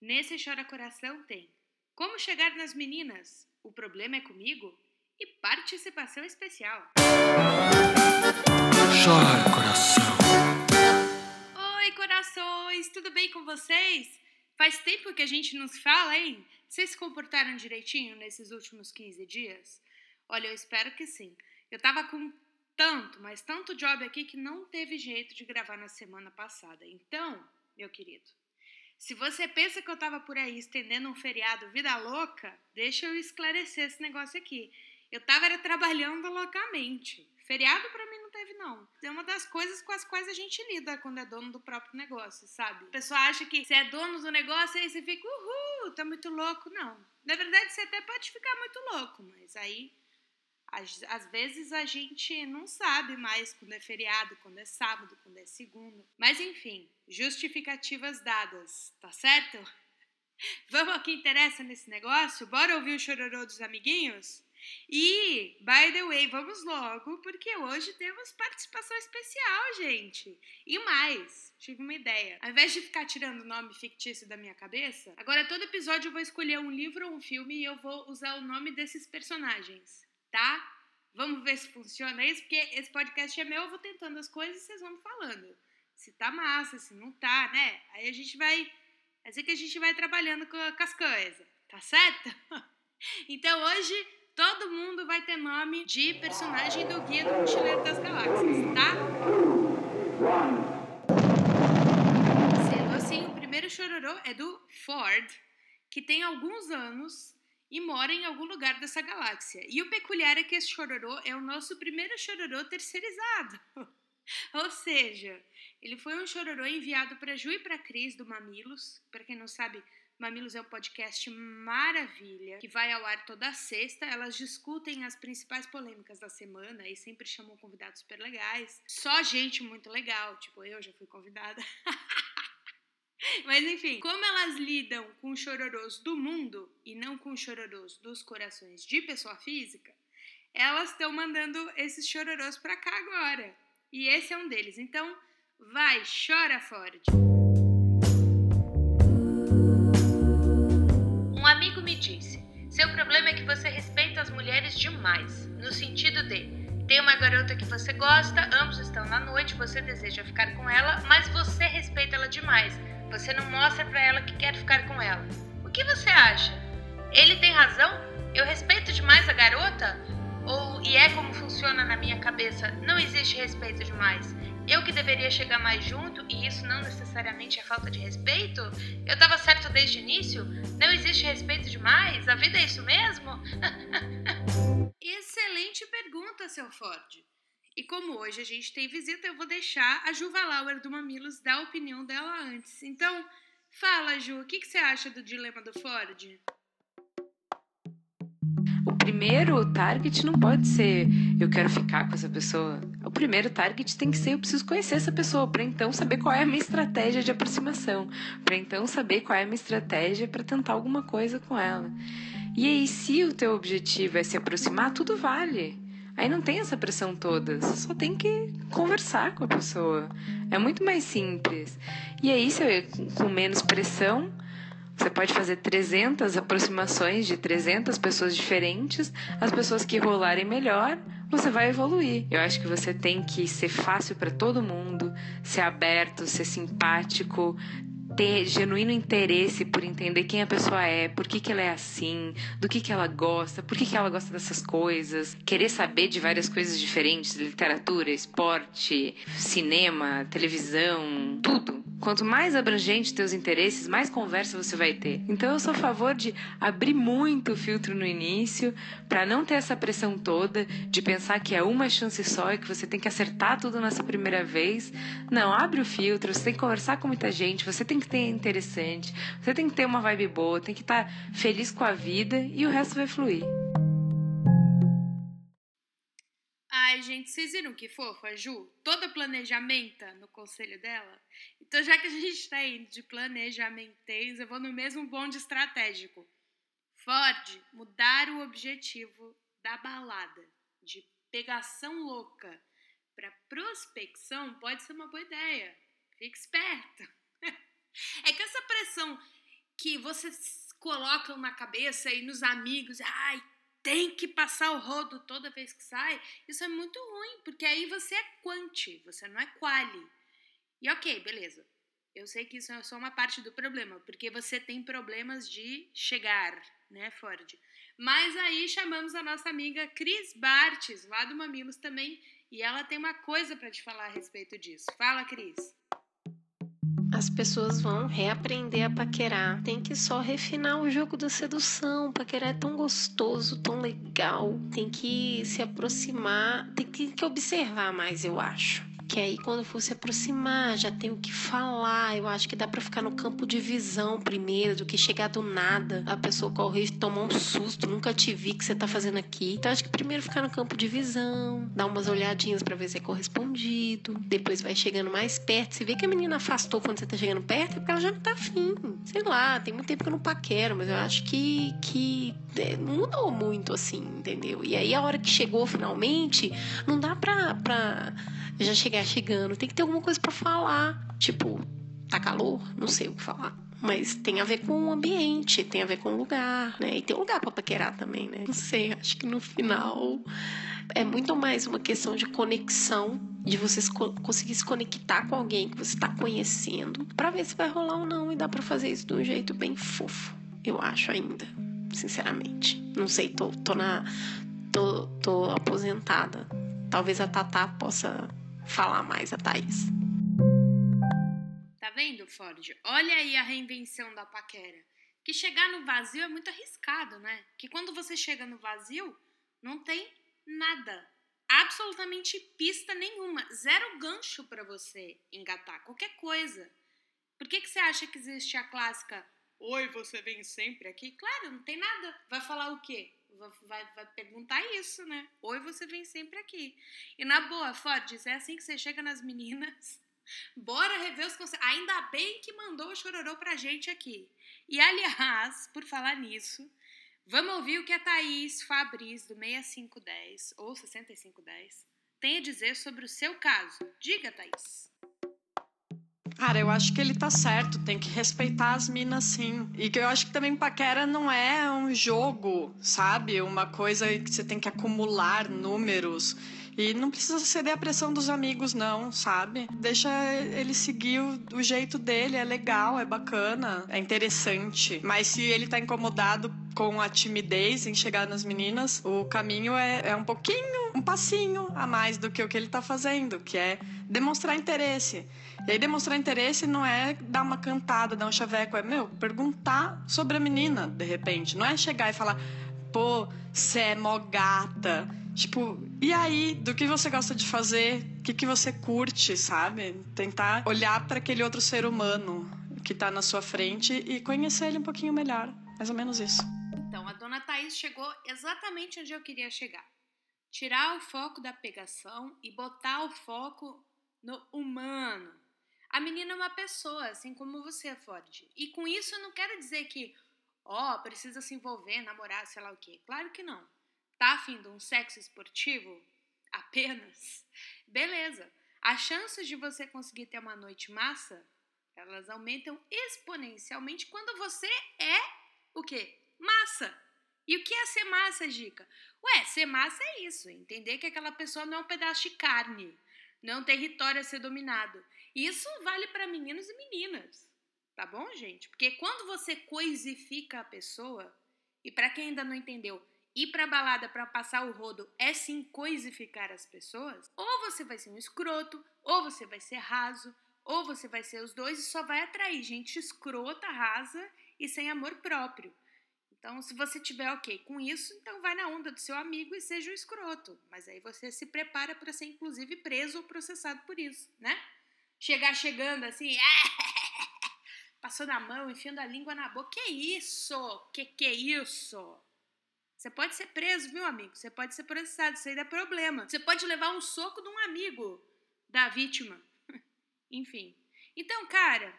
Nesse Chora Coração tem Como Chegar nas Meninas, O Problema é Comigo e Participação Especial. Chora Coração. Oi, corações, tudo bem com vocês? Faz tempo que a gente nos fala, hein? Vocês se comportaram direitinho nesses últimos 15 dias? Olha, eu espero que sim. Eu tava com tanto, mas tanto job aqui que não teve jeito de gravar na semana passada. Então, meu querido, se você pensa que eu tava por aí estendendo um feriado vida louca, deixa eu esclarecer esse negócio aqui. Eu tava era trabalhando loucamente. Feriado para mim não teve, não. É uma das coisas com as quais a gente lida quando é dono do próprio negócio, sabe? A pessoa acha que você é dono do negócio aí você fica, uhul, tá muito louco. Não. Na verdade, você até pode ficar muito louco, mas aí às, às, vezes a gente não sabe mais quando é feriado, quando é sábado, quando é segunda. Mas enfim, justificativas dadas, tá certo? Vamos ao que interessa nesse negócio? Bora ouvir o chororô dos amiguinhos? E, by the way, vamos logo, porque hoje temos participação especial, gente. E mais, tive uma ideia. Ao invés de ficar tirando o nome fictício da minha cabeça, agora todo episódio eu vou escolher um livro ou um filme e eu vou usar o nome desses personagens, tá? Vamos ver se funciona isso, porque esse podcast é meu, eu vou tentando as coisas e vocês vão falando. Se tá massa, se não tá, né? Aí a gente vai. É assim que a gente vai trabalhando com, com as coisas, tá certo? Então hoje Todo mundo vai ter nome de personagem do Guia do Mochileiro das Galáxias, tá? Sendo assim, o primeiro chororô é do Ford, que tem alguns anos e mora em algum lugar dessa galáxia. E o peculiar é que esse chororô é o nosso primeiro chororô terceirizado. Ou seja, ele foi um chororô enviado para Ju e para Cris do Mamilos. Para quem não sabe, Mamilos é um podcast maravilha que vai ao ar toda sexta. Elas discutem as principais polêmicas da semana e sempre chamam convidados super legais. Só gente muito legal, tipo eu já fui convidada. Mas enfim, como elas lidam com chororôs do mundo e não com chororôs dos corações de pessoa física, elas estão mandando esses chororôs pra cá agora. E esse é um deles. Então, vai, chora, Ford! amigo me disse: Seu problema é que você respeita as mulheres demais, no sentido de tem uma garota que você gosta, ambos estão na noite, você deseja ficar com ela, mas você respeita ela demais. Você não mostra para ela que quer ficar com ela. O que você acha? Ele tem razão? Eu respeito demais a garota? Ou e é como funciona na minha cabeça? Não existe respeito demais. Eu que deveria chegar mais junto e isso não necessariamente é falta de respeito? Eu estava certo desde o início? Não existe respeito demais? A vida é isso mesmo? Excelente pergunta, seu Ford. E como hoje a gente tem visita, eu vou deixar a Juva Lauer do Mamilos dar a opinião dela antes. Então, fala, Ju, o que, que você acha do dilema do Ford? primeiro target não pode ser eu quero ficar com essa pessoa. O primeiro target tem que ser eu preciso conhecer essa pessoa para então saber qual é a minha estratégia de aproximação, para então saber qual é a minha estratégia para tentar alguma coisa com ela. E aí, se o teu objetivo é se aproximar, tudo vale. Aí não tem essa pressão toda, você só tem que conversar com a pessoa. É muito mais simples. E aí, com menos pressão, você pode fazer 300 aproximações de 300 pessoas diferentes. As pessoas que rolarem melhor, você vai evoluir. Eu acho que você tem que ser fácil para todo mundo, ser aberto, ser simpático, ter genuíno interesse por entender quem a pessoa é, por que, que ela é assim, do que, que ela gosta, por que, que ela gosta dessas coisas, querer saber de várias coisas diferentes, literatura, esporte, cinema, televisão, tudo. Quanto mais abrangente teus interesses, mais conversa você vai ter. Então eu sou a favor de abrir muito o filtro no início, para não ter essa pressão toda de pensar que é uma chance só e que você tem que acertar tudo nessa primeira vez. Não, abre o filtro, você tem que conversar com muita gente, você tem que ter interessante, você tem que ter uma vibe boa, tem que estar tá feliz com a vida e o resto vai fluir. Ai, gente, vocês viram que fofa, Ju? Toda planejamenta no conselho dela. Então, já que a gente está indo de planejamentês, eu vou no mesmo bonde estratégico. Ford, mudar o objetivo da balada de pegação louca para prospecção pode ser uma boa ideia. Fique esperto. É que essa pressão que vocês colocam na cabeça e nos amigos, ai, tem que passar o rodo toda vez que sai, isso é muito ruim, porque aí você é quanti, você não é quali. E ok, beleza. Eu sei que isso é só uma parte do problema, porque você tem problemas de chegar, né, Ford? Mas aí chamamos a nossa amiga Cris Bartes, lá do Mamilos também, e ela tem uma coisa para te falar a respeito disso. Fala, Cris. As pessoas vão reaprender a paquerar. Tem que só refinar o jogo da sedução. Paquerar é tão gostoso, tão legal. Tem que se aproximar, tem que observar mais, eu acho que aí quando for se aproximar já tem o que falar. Eu acho que dá para ficar no campo de visão primeiro do que chegar do nada, a pessoa correr e tomar um susto, nunca te vi que você tá fazendo aqui. Então acho que primeiro ficar no campo de visão, dar umas olhadinhas para ver se é correspondido, depois vai chegando mais perto. Se vê que a menina afastou quando você tá chegando perto, é porque ela já não tá afim. Sei lá, tem muito tempo que eu não paquero, mas eu acho que que é, mudou muito assim, entendeu? E aí a hora que chegou finalmente, não dá pra, pra já chegar chegando, tem que ter alguma coisa para falar. Tipo, tá calor? Não sei o que falar. Mas tem a ver com o ambiente, tem a ver com o lugar, né? E tem um lugar para paquerar também, né? Não sei, acho que no final é muito mais uma questão de conexão, de você conseguir se conectar com alguém que você está conhecendo, para ver se vai rolar ou não. E dá para fazer isso de um jeito bem fofo, eu acho ainda, sinceramente. Não sei, tô, tô na. Tô, tô aposentada. Talvez a Tatá possa falar mais a Thaís. Tá vendo, Ford? Olha aí a reinvenção da paquera. Que chegar no vazio é muito arriscado, né? Que quando você chega no vazio, não tem nada. Absolutamente pista nenhuma. Zero gancho para você engatar qualquer coisa. Por que, que você acha que existe a clássica Oi, você vem sempre aqui? Claro, não tem nada. Vai falar o quê? vai, vai perguntar isso, né? Oi, você vem sempre aqui. E na boa, Fortes, é assim que você chega nas meninas. Bora rever os conselhos. Ainda bem que mandou o chororô pra gente aqui. E aliás, por falar nisso, vamos ouvir o que a Thaís Fabris, do 6510 ou 6510, tem a dizer sobre o seu caso. Diga, Thaís. Cara, eu acho que ele tá certo, tem que respeitar as minas sim. E que eu acho que também paquera não é um jogo, sabe? Uma coisa que você tem que acumular números. E não precisa ceder à pressão dos amigos, não, sabe? Deixa ele seguir o, o, jeito dele, é legal, é bacana, é interessante. Mas se ele tá incomodado com a timidez em chegar nas meninas, o caminho é, é um pouquinho, um passinho a mais do que o que ele tá fazendo, que é demonstrar interesse. E aí demonstrar interesse não é dar uma cantada, dar um chaveco, é, meu, perguntar sobre a menina, de repente. Não é chegar e falar, pô, você é mó gata Tipo, e aí, do que você gosta de fazer? O que, que você curte, sabe? Tentar olhar para aquele outro ser humano que tá na sua frente e conhecer ele um pouquinho melhor. Mais ou menos isso. Thaís chegou exatamente onde eu queria chegar. Tirar o foco da pegação e botar o foco no humano. A menina é uma pessoa, assim como você, Ford. E com isso eu não quero dizer que, ó, oh, precisa se envolver, namorar, sei lá o quê. Claro que não. Tá afim de um sexo esportivo? Apenas? Beleza. As chances de você conseguir ter uma noite massa, elas aumentam exponencialmente quando você é o quê? Massa. E o que é ser massa, Dica? Ué, ser massa é isso, entender que aquela pessoa não é um pedaço de carne, não é um território a ser dominado. Isso vale para meninos e meninas. Tá bom, gente? Porque quando você coisifica a pessoa, e para quem ainda não entendeu, ir pra balada para passar o rodo é sim coisificar as pessoas, ou você vai ser um escroto, ou você vai ser raso, ou você vai ser os dois e só vai atrair gente escrota, rasa e sem amor próprio. Então, se você tiver ok com isso, então vai na onda do seu amigo e seja um escroto. Mas aí você se prepara para ser, inclusive, preso ou processado por isso, né? Chegar chegando assim, passando a mão, enfiando a língua na boca. Que isso? Que que é isso? Você pode ser preso, viu, amigo? Você pode ser processado, isso aí dá problema. Você pode levar um soco de um amigo da vítima. Enfim. Então, cara,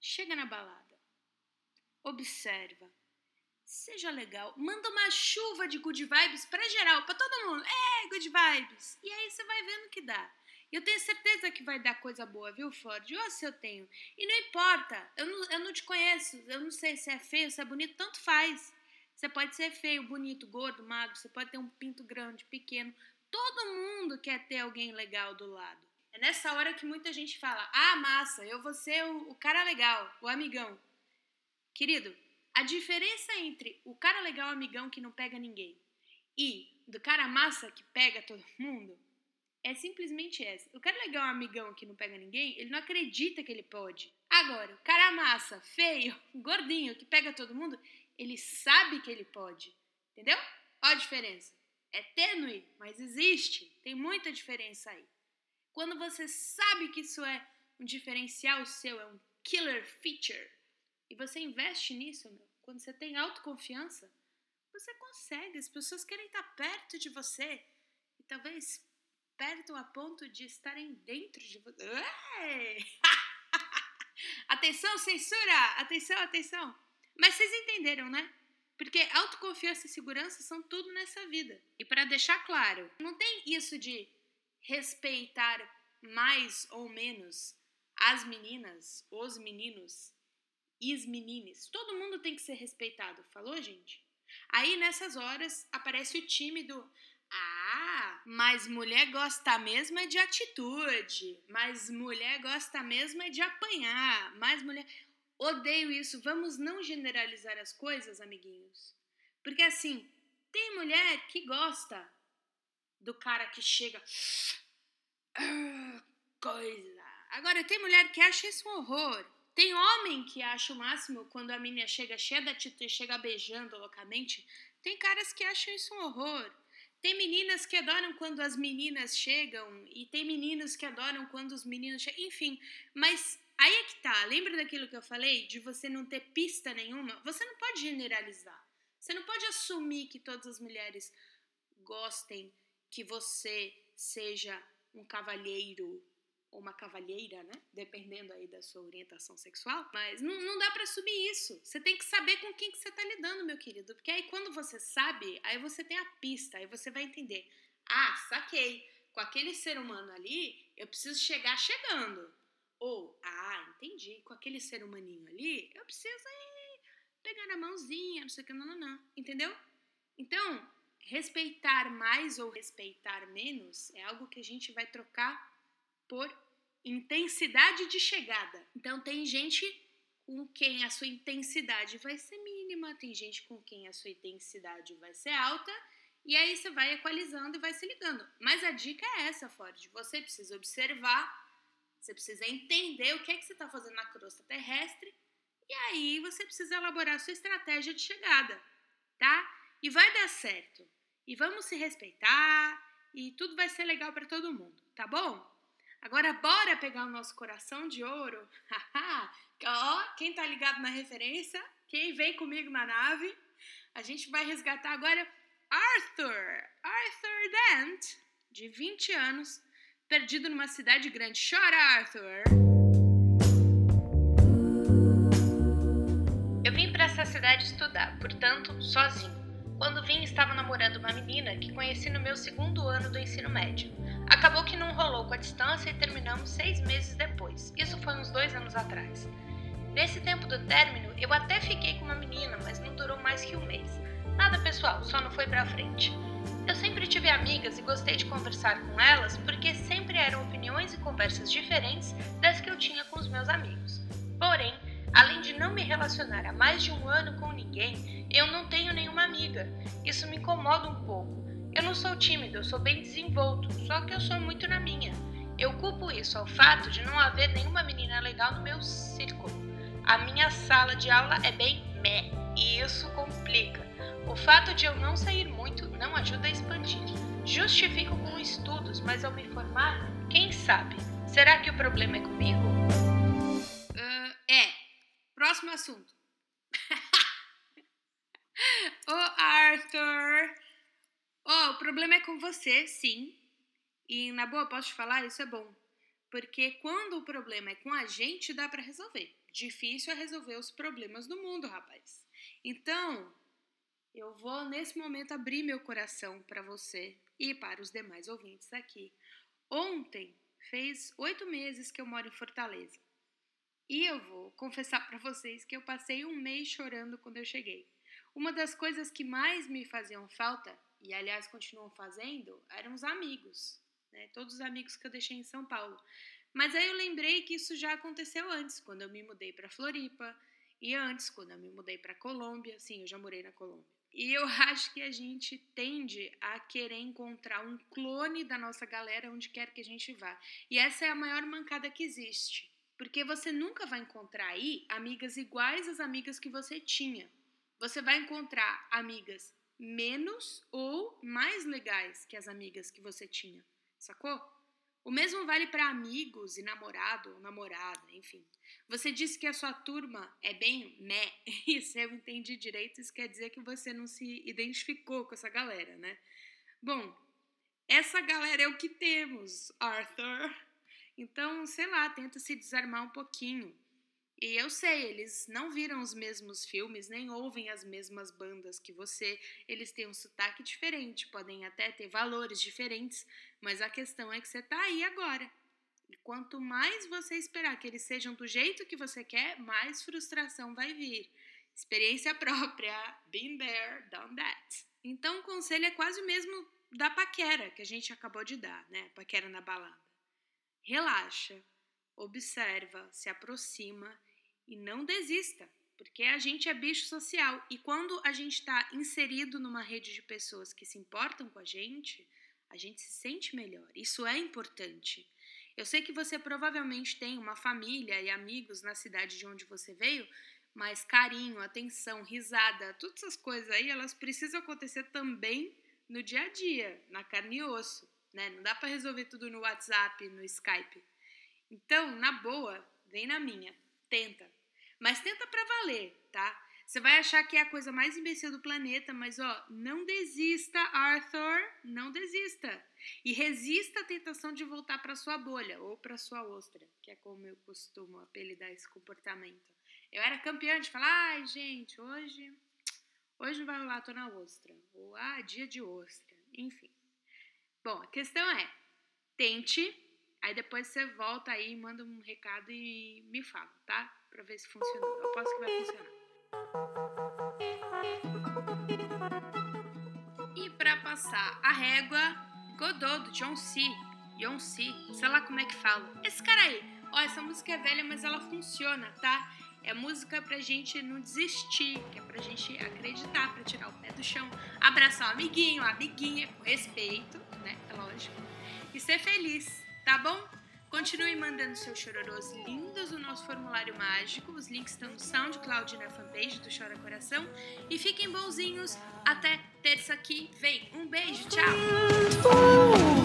chega na balada. Observa. Seja legal. Manda uma chuva de good vibes pra geral, pra todo mundo. É, good vibes. E aí você vai vendo que dá. Eu tenho certeza que vai dar coisa boa, viu, Ford? Ou se eu tenho. E não importa, eu não, eu não te conheço, eu não sei se é feio, se é bonito, tanto faz. Você pode ser feio, bonito, gordo, magro, você pode ter um pinto grande, pequeno. Todo mundo quer ter alguém legal do lado. É nessa hora que muita gente fala: ah, massa, eu vou ser o, o cara legal, o amigão. Querido, a diferença entre o cara legal, amigão que não pega ninguém, e do cara massa que pega todo mundo, é simplesmente essa. O cara legal, amigão que não pega ninguém, ele não acredita que ele pode. Agora, o cara massa, feio, gordinho, que pega todo mundo, ele sabe que ele pode. Entendeu? Olha a diferença. É tênue, mas existe. Tem muita diferença aí. Quando você sabe que isso é um diferencial seu, é um killer feature, e você investe nisso, meu, quando você tem autoconfiança, você consegue. As pessoas querem estar perto de você. E talvez perto a ponto de estarem dentro de você. atenção, censura! Atenção, atenção! Mas vocês entenderam, né? Porque autoconfiança e segurança são tudo nessa vida. E para deixar claro, não tem isso de respeitar mais ou menos as meninas, os meninos, os menines. Todo mundo tem que ser respeitado, falou, gente? Aí nessas horas aparece o time do ah, mas mulher gosta mesmo é de atitude, mas mulher gosta mesmo é de apanhar, mais mulher Odeio isso. Vamos não generalizar as coisas, amiguinhos. Porque assim, tem mulher que gosta do cara que chega. Ah, coisa. Agora, tem mulher que acha isso um horror. Tem homem que acha o máximo quando a menina chega cheia da atitude, chega beijando loucamente. Tem caras que acham isso um horror. Tem meninas que adoram quando as meninas chegam, e tem meninos que adoram quando os meninos chegam. Enfim, mas Aí é que tá, lembra daquilo que eu falei? De você não ter pista nenhuma? Você não pode generalizar. Você não pode assumir que todas as mulheres gostem que você seja um cavalheiro ou uma cavalheira, né? Dependendo aí da sua orientação sexual. Mas não, não dá para assumir isso. Você tem que saber com quem que você tá lidando, meu querido. Porque aí quando você sabe, aí você tem a pista, aí você vai entender. Ah, saquei. Com aquele ser humano ali, eu preciso chegar chegando. Ou, ah, entendi, com aquele ser humaninho ali, eu preciso ir pegar na mãozinha, não sei o que, não, não, não. Entendeu? Então, respeitar mais ou respeitar menos é algo que a gente vai trocar por intensidade de chegada. Então, tem gente com quem a sua intensidade vai ser mínima, tem gente com quem a sua intensidade vai ser alta, e aí você vai equalizando e vai se ligando. Mas a dica é essa, Ford. Você precisa observar você precisa entender o que é que você está fazendo na crosta terrestre e aí você precisa elaborar a sua estratégia de chegada, tá? E vai dar certo. E vamos se respeitar e tudo vai ser legal para todo mundo, tá bom? Agora bora pegar o nosso coração de ouro. Ó, quem tá ligado na referência, quem vem comigo na nave, a gente vai resgatar agora Arthur, Arthur Dent, de 20 anos, perdido numa cidade grande. Chora, Arthur! Eu vim para essa cidade estudar, portanto, sozinho. Quando vim, estava namorando uma menina que conheci no meu segundo ano do ensino médio. Acabou que não rolou com a distância e terminamos seis meses depois. Isso foi uns dois anos atrás. Nesse tempo do término, eu até fiquei com uma menina, mas não durou mais que um mês. Nada pessoal, só não foi pra frente. Eu sempre tive amigas e gostei de conversar com elas porque sempre eram opiniões e conversas diferentes das que eu tinha com os meus amigos. Porém, além de não me relacionar há mais de um ano com ninguém, eu não tenho nenhuma amiga. Isso me incomoda um pouco. Eu não sou tímido, eu sou bem desenvolto, só que eu sou muito na minha. Eu culpo isso ao fato de não haver nenhuma menina legal no meu círculo. A minha sala de aula é bem meh, e isso complica. O fato de eu não sair muito não ajuda a expandir. Justifico com estudos, mas ao me formar, quem sabe? Será que o problema é comigo? Uh, é. Próximo assunto. Ô, oh, Arthur! Oh, o problema é com você, sim. E na boa, posso te falar, isso é bom. Porque quando o problema é com a gente, dá para resolver. Difícil é resolver os problemas do mundo, rapaz. Então, eu vou nesse momento abrir meu coração para você e para os demais ouvintes aqui. Ontem fez oito meses que eu moro em Fortaleza. E eu vou confessar para vocês que eu passei um mês chorando quando eu cheguei. Uma das coisas que mais me faziam falta, e aliás continuam fazendo, eram os amigos, né? Todos os amigos que eu deixei em São Paulo. Mas aí eu lembrei que isso já aconteceu antes, quando eu me mudei para Floripa, e antes, quando eu me mudei para Colômbia, sim, eu já morei na Colômbia. E eu acho que a gente tende a querer encontrar um clone da nossa galera onde quer que a gente vá. E essa é a maior mancada que existe. Porque você nunca vai encontrar aí amigas iguais às amigas que você tinha. Você vai encontrar amigas menos ou mais legais que as amigas que você tinha. Sacou? O mesmo vale para amigos e namorado ou namorada, enfim. Você disse que a sua turma é bem né, e se eu entendi direito, isso quer dizer que você não se identificou com essa galera, né? Bom, essa galera é o que temos, Arthur. Então, sei lá, tenta se desarmar um pouquinho. E eu sei, eles não viram os mesmos filmes, nem ouvem as mesmas bandas que você. Eles têm um sotaque diferente, podem até ter valores diferentes, mas a questão é que você tá aí agora. E quanto mais você esperar que eles sejam do jeito que você quer, mais frustração vai vir. Experiência própria, been there, done that. Então o conselho é quase o mesmo da paquera que a gente acabou de dar, né? Paquera na balada. Relaxa, observa, se aproxima e não desista, porque a gente é bicho social e quando a gente está inserido numa rede de pessoas que se importam com a gente, a gente se sente melhor. Isso é importante. Eu sei que você provavelmente tem uma família e amigos na cidade de onde você veio, mas carinho, atenção, risada, todas essas coisas aí, elas precisam acontecer também no dia a dia, na carne e osso, né? Não dá para resolver tudo no WhatsApp, no Skype. Então, na boa, vem na minha, tenta. Mas tenta pra valer, tá? Você vai achar que é a coisa mais imbecil do planeta, mas ó, não desista, Arthur, não desista. E resista à tentação de voltar para sua bolha ou para sua ostra, que é como eu costumo apelidar esse comportamento. Eu era campeã de falar, ai gente, hoje, hoje não vai rolar, tô na ostra. Ou ah, dia de ostra, enfim. Bom, a questão é, tente, aí depois você volta aí, manda um recado e me fala, tá? Pra ver se funcionou. Eu aposto que vai funcionar. E para passar a régua, Godot, do John C. John C. Sei lá como é que fala. Esse cara aí. Ó, essa música é velha, mas ela funciona, tá? É música pra gente não desistir, que é pra gente acreditar, pra tirar o pé do chão, abraçar o amiguinho, a amiguinha, com respeito, né? É lógico. E ser feliz, tá bom? Continue mandando seus chororôs lindos no nosso formulário mágico. Os links estão no SoundCloud na fanpage do Chora Coração. E fiquem bonzinhos. Até terça que vem. Um beijo, tchau!